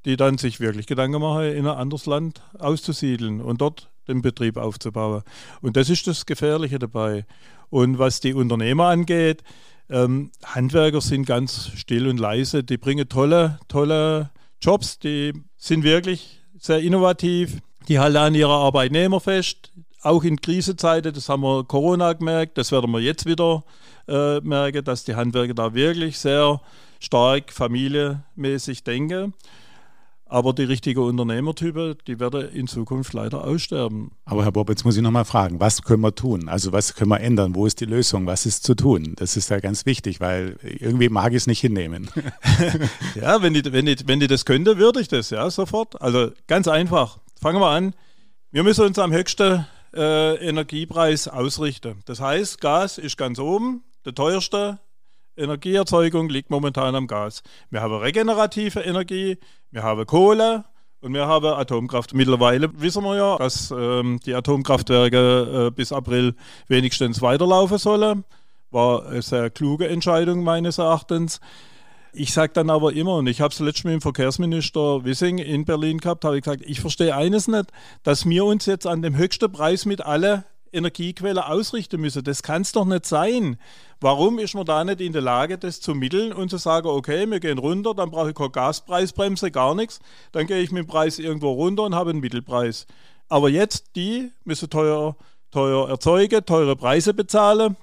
die dann sich wirklich Gedanken machen, in ein anderes Land auszusiedeln und dort den Betrieb aufzubauen. Und das ist das Gefährliche dabei. Und was die Unternehmer angeht, ähm, Handwerker sind ganz still und leise. Die bringen tolle, tolle Jobs. Die sind wirklich sehr innovativ. Die halten an ihrer Arbeitnehmer fest. Auch in Krisenzeiten, das haben wir Corona gemerkt, das werden wir jetzt wieder äh, merken, dass die Handwerker da wirklich sehr stark familiemäßig denken. Aber die richtigen Unternehmertypen, die werden in Zukunft leider aussterben. Aber Herr Bob, jetzt muss ich nochmal fragen, was können wir tun? Also was können wir ändern? Wo ist die Lösung? Was ist zu tun? Das ist ja ganz wichtig, weil irgendwie mag ich es nicht hinnehmen. <laughs> ja, wenn ich, wenn, ich, wenn ich das könnte, würde ich das, ja, sofort. Also ganz einfach. Fangen wir an. Wir müssen uns am höchsten äh, Energiepreis ausrichten. Das heißt, Gas ist ganz oben, der teuerste Energieerzeugung liegt momentan am Gas. Wir haben regenerative Energie, wir haben Kohle und wir haben Atomkraft. Mittlerweile wissen wir ja, dass ähm, die Atomkraftwerke äh, bis April wenigstens weiterlaufen sollen. War eine sehr kluge Entscheidung meines Erachtens. Ich sage dann aber immer, und ich habe es letztens mit dem Verkehrsminister Wissing in Berlin gehabt, habe ich gesagt, ich verstehe eines nicht, dass wir uns jetzt an dem höchsten Preis mit alle Energiequelle ausrichten müssen. Das kann es doch nicht sein. Warum ist man da nicht in der Lage, das zu mitteln und zu sagen, okay, wir gehen runter, dann brauche ich keine Gaspreisbremse, gar nichts. Dann gehe ich mit dem Preis irgendwo runter und habe einen Mittelpreis. Aber jetzt, die müssen teuer, teuer erzeugen, teure Preise bezahlen.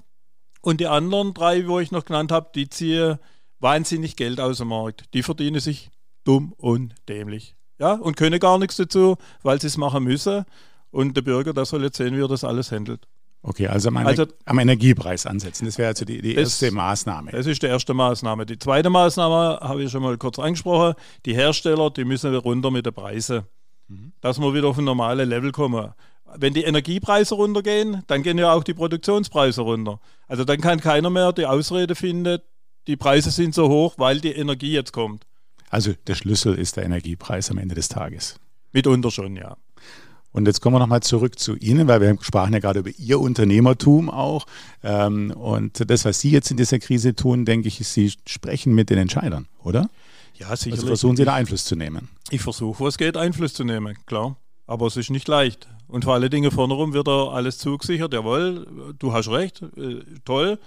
Und die anderen drei, wo ich noch genannt habe, die ziehen wahnsinnig Geld aus dem Markt. Die verdienen sich dumm und dämlich. Ja, und können gar nichts dazu, weil sie es machen müssen. Und der Bürger, der soll jetzt sehen, wie er das alles handelt. Okay, also am, also, am Energiepreis ansetzen. Das wäre also die, die erste das, Maßnahme. Das ist die erste Maßnahme. Die zweite Maßnahme habe ich schon mal kurz angesprochen. Die Hersteller, die müssen runter mit den Preisen. Mhm. Dass wir wieder auf ein normales Level kommen. Wenn die Energiepreise runtergehen, dann gehen ja auch die Produktionspreise runter. Also dann kann keiner mehr die Ausrede finden, die Preise sind so hoch, weil die Energie jetzt kommt. Also der Schlüssel ist der Energiepreis am Ende des Tages. Mitunter schon, ja. Und jetzt kommen wir nochmal zurück zu Ihnen, weil wir sprachen ja gerade über Ihr Unternehmertum auch. Ähm, und das, was Sie jetzt in dieser Krise tun, denke ich, ist, Sie sprechen mit den Entscheidern, oder? Ja, sicherlich. Also versuchen Sie da Einfluss zu nehmen. Ich versuche, wo es geht, Einfluss zu nehmen, klar. Aber es ist nicht leicht. Und vor allen Dingen vorne rum wird da alles zugesichert. Jawohl, du hast recht, äh, toll.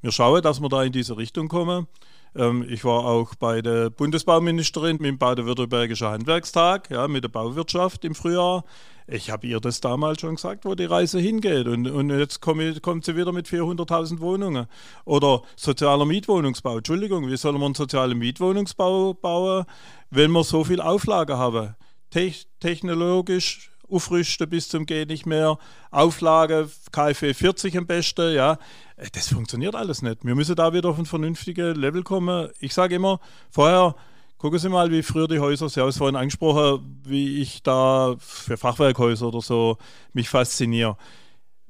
Wir schauen, dass wir da in diese Richtung kommen. Ähm, ich war auch bei der Bundesbauministerin mit dem Baden-Württembergischer Handwerkstag, ja, mit der Bauwirtschaft im Frühjahr. Ich habe ihr das damals schon gesagt, wo die Reise hingeht. Und, und jetzt kommt, kommt sie wieder mit 400.000 Wohnungen. Oder sozialer Mietwohnungsbau. Entschuldigung, wie soll man einen sozialen Mietwohnungsbau bauen, wenn wir so viel Auflage haben? Te technologisch aufrüsten bis zum Gehen nicht mehr, Auflage KfW 40 am besten, ja. Äh, das funktioniert alles nicht. Wir müssen da wieder auf ein vernünftiges Level kommen. Ich sage immer, vorher gucken Sie mal, wie früher die Häuser, Sie haben es vorhin angesprochen, wie ich da für Fachwerkhäuser oder so mich fasziniere.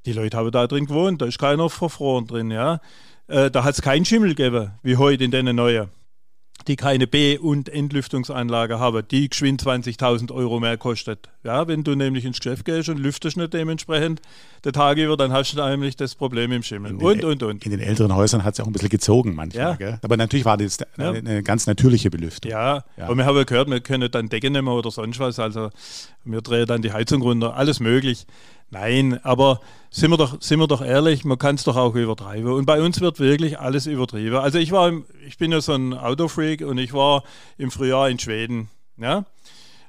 Die Leute haben da drin gewohnt, da ist keiner verfroren drin, ja. Äh, da hat es keinen Schimmel gegeben, wie heute in den neuen die keine B- und Entlüftungsanlage haben, die geschwind 20.000 Euro mehr kostet. Ja, wenn du nämlich ins Geschäft gehst und lüftest nicht dementsprechend der Tag über, dann hast du nämlich das Problem im Schimmel. In und, den, und, und. In den älteren Häusern hat es auch ein bisschen gezogen manchmal. Ja. Aber natürlich war das eine, eine, ganz natürliche Belüftung. Ja, ja. und wir haben gehört, wir können dann Decken nehmen oder sonst was. Also wir drehen dann die Heizung runter, alles möglich. Nein, aber sind wir doch, sind wir doch ehrlich, man kann es doch auch übertreiben. Und bei uns wird wirklich alles übertrieben. Also ich war, im, ich bin ja so ein Autofreak und ich war im Frühjahr in Schweden. Ja?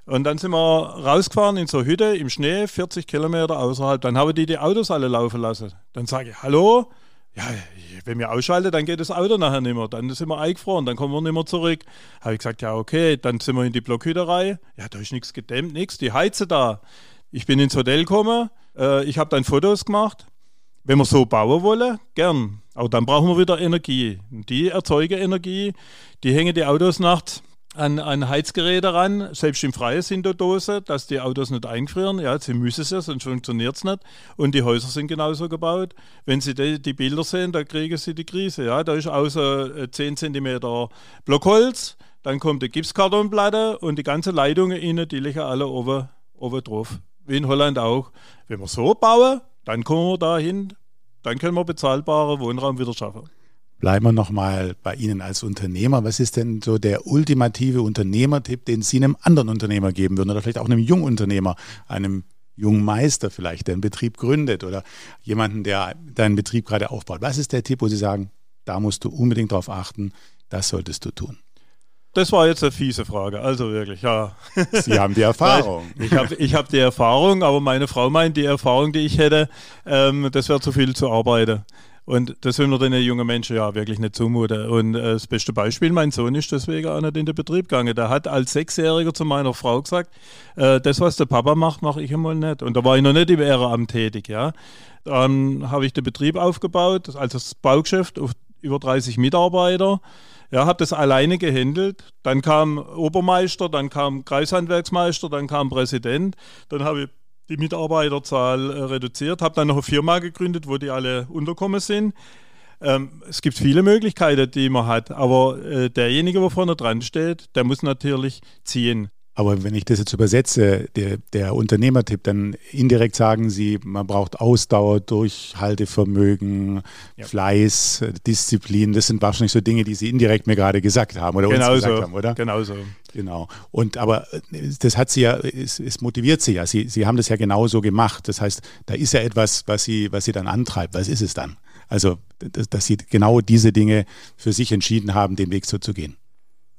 Und dann sind wir rausgefahren in so eine Hütte im Schnee, 40 Kilometer außerhalb. Dann haben die die Autos alle laufen lassen. Dann sage ich, hallo? Ja, wenn wir ausschalten, dann geht das Auto nachher nicht mehr. Dann sind wir eingefroren, dann kommen wir nicht mehr zurück. Habe ich gesagt, ja, okay, dann sind wir in die Blockhütte rein. Ja, da ist nichts gedämmt, nichts, die heizen da. Ich bin ins Hotel gekommen, äh, ich habe dann Fotos gemacht. Wenn wir so bauen wollen, gern. Aber dann brauchen wir wieder Energie. Die erzeugen Energie, die hängen die Autos nachts an, an Heizgeräte ran, selbst im Freien sind da Dosen, dass die Autos nicht einfrieren. Ja, sie müssen es ja, sonst funktioniert es nicht. Und die Häuser sind genauso gebaut. Wenn Sie die, die Bilder sehen, da kriegen Sie die Krise. Ja, da ist außer 10 cm Blockholz, dann kommt die Gipskartonplatte und die ganze Leitung innen, die liegen alle oben, oben drauf wie in Holland auch. Wenn wir so bauen, dann kommen wir dahin, dann können wir bezahlbare Wohnraum wieder schaffen. Bleiben wir nochmal bei Ihnen als Unternehmer. Was ist denn so der ultimative Unternehmertipp, den Sie einem anderen Unternehmer geben würden oder vielleicht auch einem Jungunternehmer, einem jungen Meister vielleicht, der einen Betrieb gründet oder jemanden, der deinen Betrieb gerade aufbaut? Was ist der Tipp, wo Sie sagen, da musst du unbedingt darauf achten, das solltest du tun? Das war jetzt eine fiese Frage, also wirklich, ja. Sie haben die <laughs> Erfahrung. ich habe ich hab die Erfahrung, aber meine Frau meint, die Erfahrung, die ich hätte, ähm, das wäre zu viel zu arbeiten. Und das will man den jungen Menschen ja wirklich nicht zumuten. Und äh, das beste Beispiel, mein Sohn ist deswegen auch nicht in den Betrieb gegangen. Der hat als Sechsjähriger zu meiner Frau gesagt, äh, das, was der Papa macht, mache ich einmal nicht. Und da war ich noch nicht im Ehrenamt tätig. Ja. Dann habe ich den Betrieb aufgebaut, also das Baugeschäft auf über 30 Mitarbeiter. Ja, habe das alleine gehandelt. Dann kam Obermeister, dann kam Kreishandwerksmeister, dann kam Präsident. Dann habe ich die Mitarbeiterzahl äh, reduziert, habe dann noch eine Firma gegründet, wo die alle unterkommen sind. Ähm, es gibt viele Möglichkeiten, die man hat, aber äh, derjenige, der vorne dran steht, der muss natürlich ziehen. Aber wenn ich das jetzt übersetze, der, der Unternehmertipp, dann indirekt sagen Sie, man braucht Ausdauer, Durchhaltevermögen, ja. Fleiß, Disziplin. Das sind wahrscheinlich so Dinge, die Sie indirekt mir gerade gesagt haben oder genau uns gesagt so. haben, oder? Genau so. Genau. Und aber das hat Sie ja, es, es motiviert Sie ja. Sie, Sie haben das ja genauso gemacht. Das heißt, da ist ja etwas, was Sie, was Sie dann antreibt. Was ist es dann? Also, dass, dass Sie genau diese Dinge für sich entschieden haben, den Weg so zu gehen.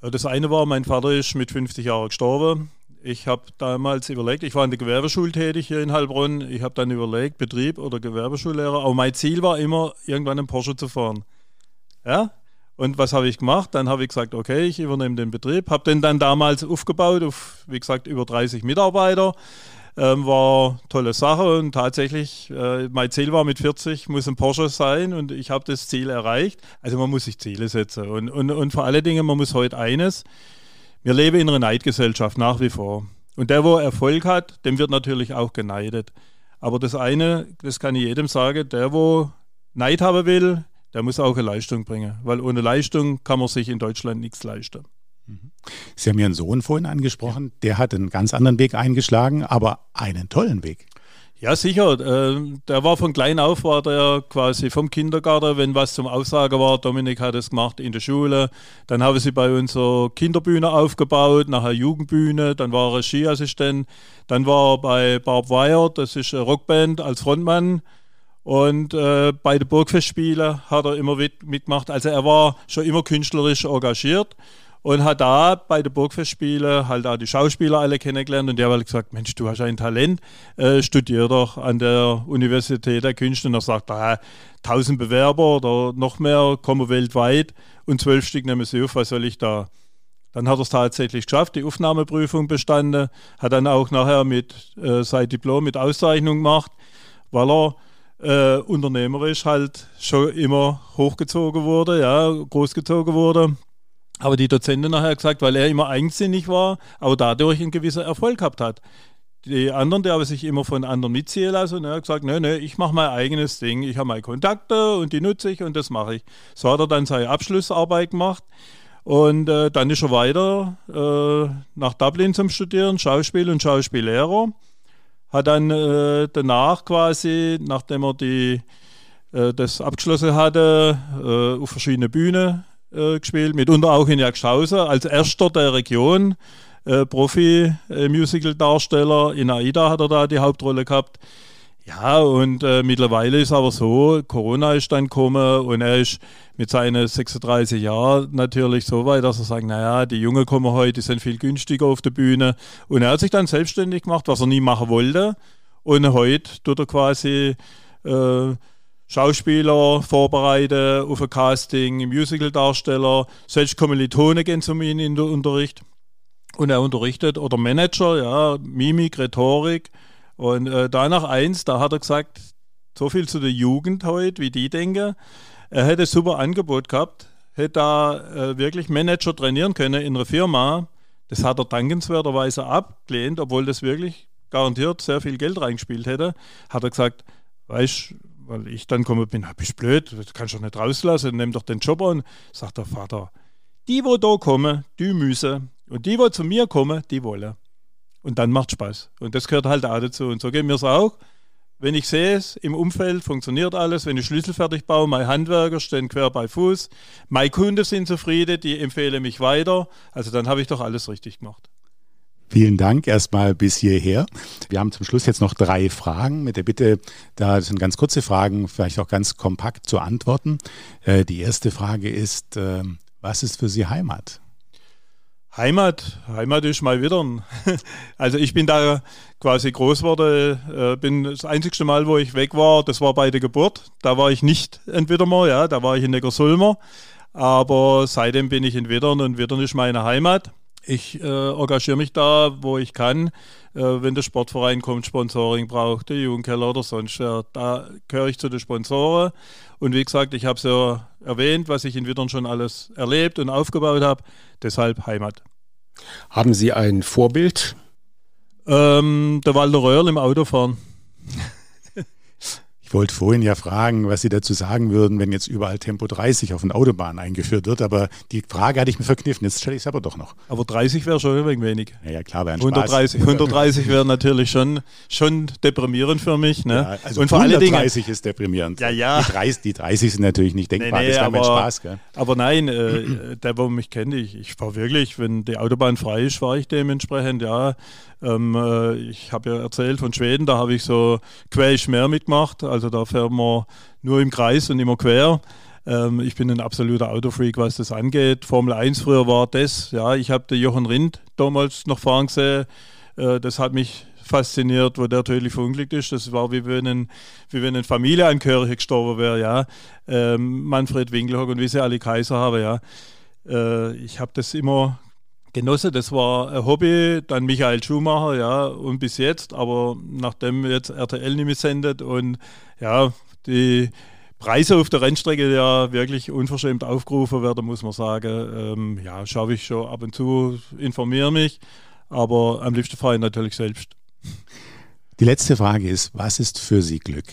Das eine war, mein Vater ist mit 50 Jahren gestorben. Ich habe damals überlegt, ich war in der Gewerbeschule tätig hier in Heilbronn. Ich habe dann überlegt, Betrieb oder Gewerbeschullehrer. Aber mein Ziel war immer, irgendwann einen Porsche zu fahren. Ja? Und was habe ich gemacht? Dann habe ich gesagt, okay, ich übernehme den Betrieb. Habe den dann damals aufgebaut auf, wie gesagt, über 30 Mitarbeiter. Ähm, war tolle Sache und tatsächlich, äh, mein Ziel war mit 40 muss ein Porsche sein und ich habe das Ziel erreicht. Also man muss sich Ziele setzen und, und, und vor allen Dingen, man muss heute eines, wir leben in einer Neidgesellschaft nach wie vor. Und der, wo Erfolg hat, dem wird natürlich auch geneidet. Aber das eine, das kann ich jedem sagen, der, wo Neid haben will, der muss auch eine Leistung bringen. Weil ohne Leistung kann man sich in Deutschland nichts leisten. Sie haben Ihren Sohn vorhin angesprochen, der hat einen ganz anderen Weg eingeschlagen, aber einen tollen Weg. Ja, sicher. Äh, der war von klein auf, war der quasi vom Kindergarten, wenn was zum Aussagen war. Dominik hat es gemacht in der Schule. Dann haben sie bei uns so Kinderbühne aufgebaut, nachher Jugendbühne, dann war er Regieassistent. Dann war er bei Barb Wire, das ist eine Rockband, als Frontmann. Und äh, bei den Burgfestspielen hat er immer mitgemacht. Also er war schon immer künstlerisch engagiert und hat da bei den Burgfestspielen halt auch die Schauspieler alle kennengelernt und der hat gesagt, Mensch, du hast ein Talent, äh, studier doch an der Universität der Künste und er sagt, ah, 1000 Bewerber oder noch mehr kommen weltweit und zwölf Stück nehmen sie auf, was soll ich da? Dann hat er es tatsächlich geschafft, die Aufnahmeprüfung bestanden, hat dann auch nachher mit äh, sein Diplom mit Auszeichnung gemacht, weil er äh, unternehmerisch halt schon immer hochgezogen wurde, ja, großgezogen wurde aber die Dozentin nachher gesagt, weil er immer eigensinnig war, aber dadurch einen gewissen Erfolg gehabt hat. Die anderen, die haben sich immer von anderen mitziehen lassen und er hat gesagt, nee, nee, ich mache mein eigenes Ding. Ich habe meine Kontakte und die nutze ich und das mache ich. So hat er dann seine Abschlussarbeit gemacht und äh, dann ist er weiter äh, nach Dublin zum Studieren, Schauspiel und Schauspiellehrer. Hat dann äh, danach quasi, nachdem er die, äh, das abgeschlossen hatte, äh, auf verschiedene Bühnen äh, gespielt, mitunter auch in Jagdhausen, als erster der Region. Äh, Profi-Musical-Darsteller. In AIDA hat er da die Hauptrolle gehabt. Ja, und äh, mittlerweile ist aber so, Corona ist dann gekommen und er ist mit seinen 36 Jahren natürlich so weit, dass er sagt, naja, die Jungen kommen heute, die sind viel günstiger auf der Bühne. Und er hat sich dann selbstständig gemacht, was er nie machen wollte. Und heute tut er quasi äh, Schauspieler vorbereiten auf ein Casting, Musicaldarsteller, selbst Kommilitone gehen zu mir in den Unterricht. Und er unterrichtet, oder Manager, ja, Mimik, Rhetorik. Und äh, danach eins, da hat er gesagt, so viel zu der Jugend heute, wie die denken. Er hätte ein super Angebot gehabt, hätte da äh, wirklich Manager trainieren können in einer Firma. Das hat er dankenswerterweise abgelehnt, obwohl das wirklich garantiert sehr viel Geld reingespielt hätte. Hat er gesagt, weißt du, weil ich dann komme bin, bist blöd, das kannst du doch nicht rauslassen, nimm doch den Job an. Sagt der Vater, die, wo da kommen, die müssen. Und die, wo zu mir kommen, die wollen. Und dann macht Spaß. Und das gehört halt auch dazu. Und so geht mir es auch. Wenn ich sehe es, im Umfeld funktioniert alles, wenn ich Schlüssel fertig baue, meine Handwerker stehen quer bei Fuß, meine Kunden sind zufrieden, die empfehlen mich weiter, also dann habe ich doch alles richtig gemacht. Vielen Dank erstmal bis hierher. Wir haben zum Schluss jetzt noch drei Fragen mit der Bitte, da sind ganz kurze Fragen, vielleicht auch ganz kompakt zu antworten. Äh, die erste Frage ist, äh, was ist für Sie Heimat? Heimat, Heimat ist mal wieder. <laughs> Also ich bin da quasi groß geworden, äh, bin das einzigste Mal, wo ich weg war, das war bei der Geburt. Da war ich nicht in Widdermer, ja, da war ich in Neckarsulmer. Aber seitdem bin ich in Widdern und Widdern ist meine Heimat. Ich äh, engagiere mich da, wo ich kann. Äh, wenn der Sportverein kommt, Sponsoring braucht, der Jugendkeller oder sonst wer, da gehöre ich zu den Sponsoren. Und wie gesagt, ich habe es ja erwähnt, was ich in Wittern schon alles erlebt und aufgebaut habe. Deshalb Heimat. Haben Sie ein Vorbild? Ähm, der Walter Röhrl im Autofahren. <laughs> Ich wollte vorhin ja fragen, was Sie dazu sagen würden, wenn jetzt überall Tempo 30 auf den Autobahnen eingeführt wird, aber die Frage hatte ich mir verkniffen, jetzt stelle ich es aber doch noch. Aber 30 wäre schon ein wenig wenig. Ja, ja klar, wäre ein 130, 130 wäre natürlich schon, schon deprimierend für mich. Ne? Ja, also Und vor 130 ist deprimierend. Ja, ja. Die 30, die 30 sind natürlich nicht denkbar, nee, nee, das wäre mein Spaß. Gell? Aber nein, äh, der, wo mich kennt, ich, ich war wirklich, wenn die Autobahn frei ist, war ich dementsprechend, ja, ähm, äh, ich habe ja erzählt von Schweden, da habe ich so Quäsch mehr mitgemacht. Also da fährt man nur im Kreis und immer quer. Ähm, ich bin ein absoluter Autofreak, was das angeht. Formel 1 früher war das. Ja, ich habe den Jochen Rindt damals noch fahren gesehen. Äh, das hat mich fasziniert, wo der tödlich verunglückt ist. Das war wie wenn ein, wie wenn eine Familienangehörige gestorben wäre, ja. Ähm, Manfred Winkelhock und wie sie alle Kaiser haben, ja. Äh, ich habe das immer genossen. Das war ein Hobby, dann Michael Schumacher, ja, und bis jetzt. Aber nachdem jetzt RTL nicht mehr sendet und ja, die Preise auf der Rennstrecke ja wirklich unverschämt aufgerufen werden, muss man sagen. Ähm, ja, schaue ich schon ab und zu, informiere mich, aber am liebsten fahre ich natürlich selbst. Die letzte Frage ist, was ist für Sie Glück?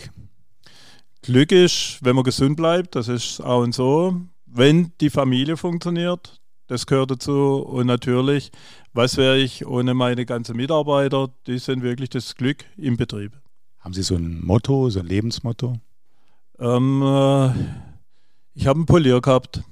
Glück ist, wenn man gesund bleibt, das ist auch und so. Wenn die Familie funktioniert, das gehört dazu. Und natürlich, was wäre ich ohne meine ganzen Mitarbeiter? Die sind wirklich das Glück im Betrieb. Haben Sie so ein Motto, so ein Lebensmotto? Ähm, äh, ich habe einen Polier gehabt,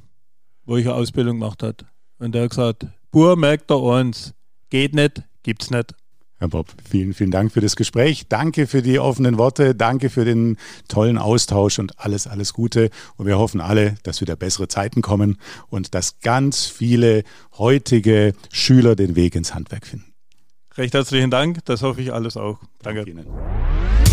wo ich eine Ausbildung gemacht habe. Und der hat gesagt, pur merkt er uns, geht nicht, gibt's nicht. Herr Bob, vielen, vielen Dank für das Gespräch. Danke für die offenen Worte. Danke für den tollen Austausch und alles, alles Gute. Und wir hoffen alle, dass wieder bessere Zeiten kommen und dass ganz viele heutige Schüler den Weg ins Handwerk finden. Recht herzlichen Dank. Das hoffe ich alles auch. Danke. Danke Ihnen.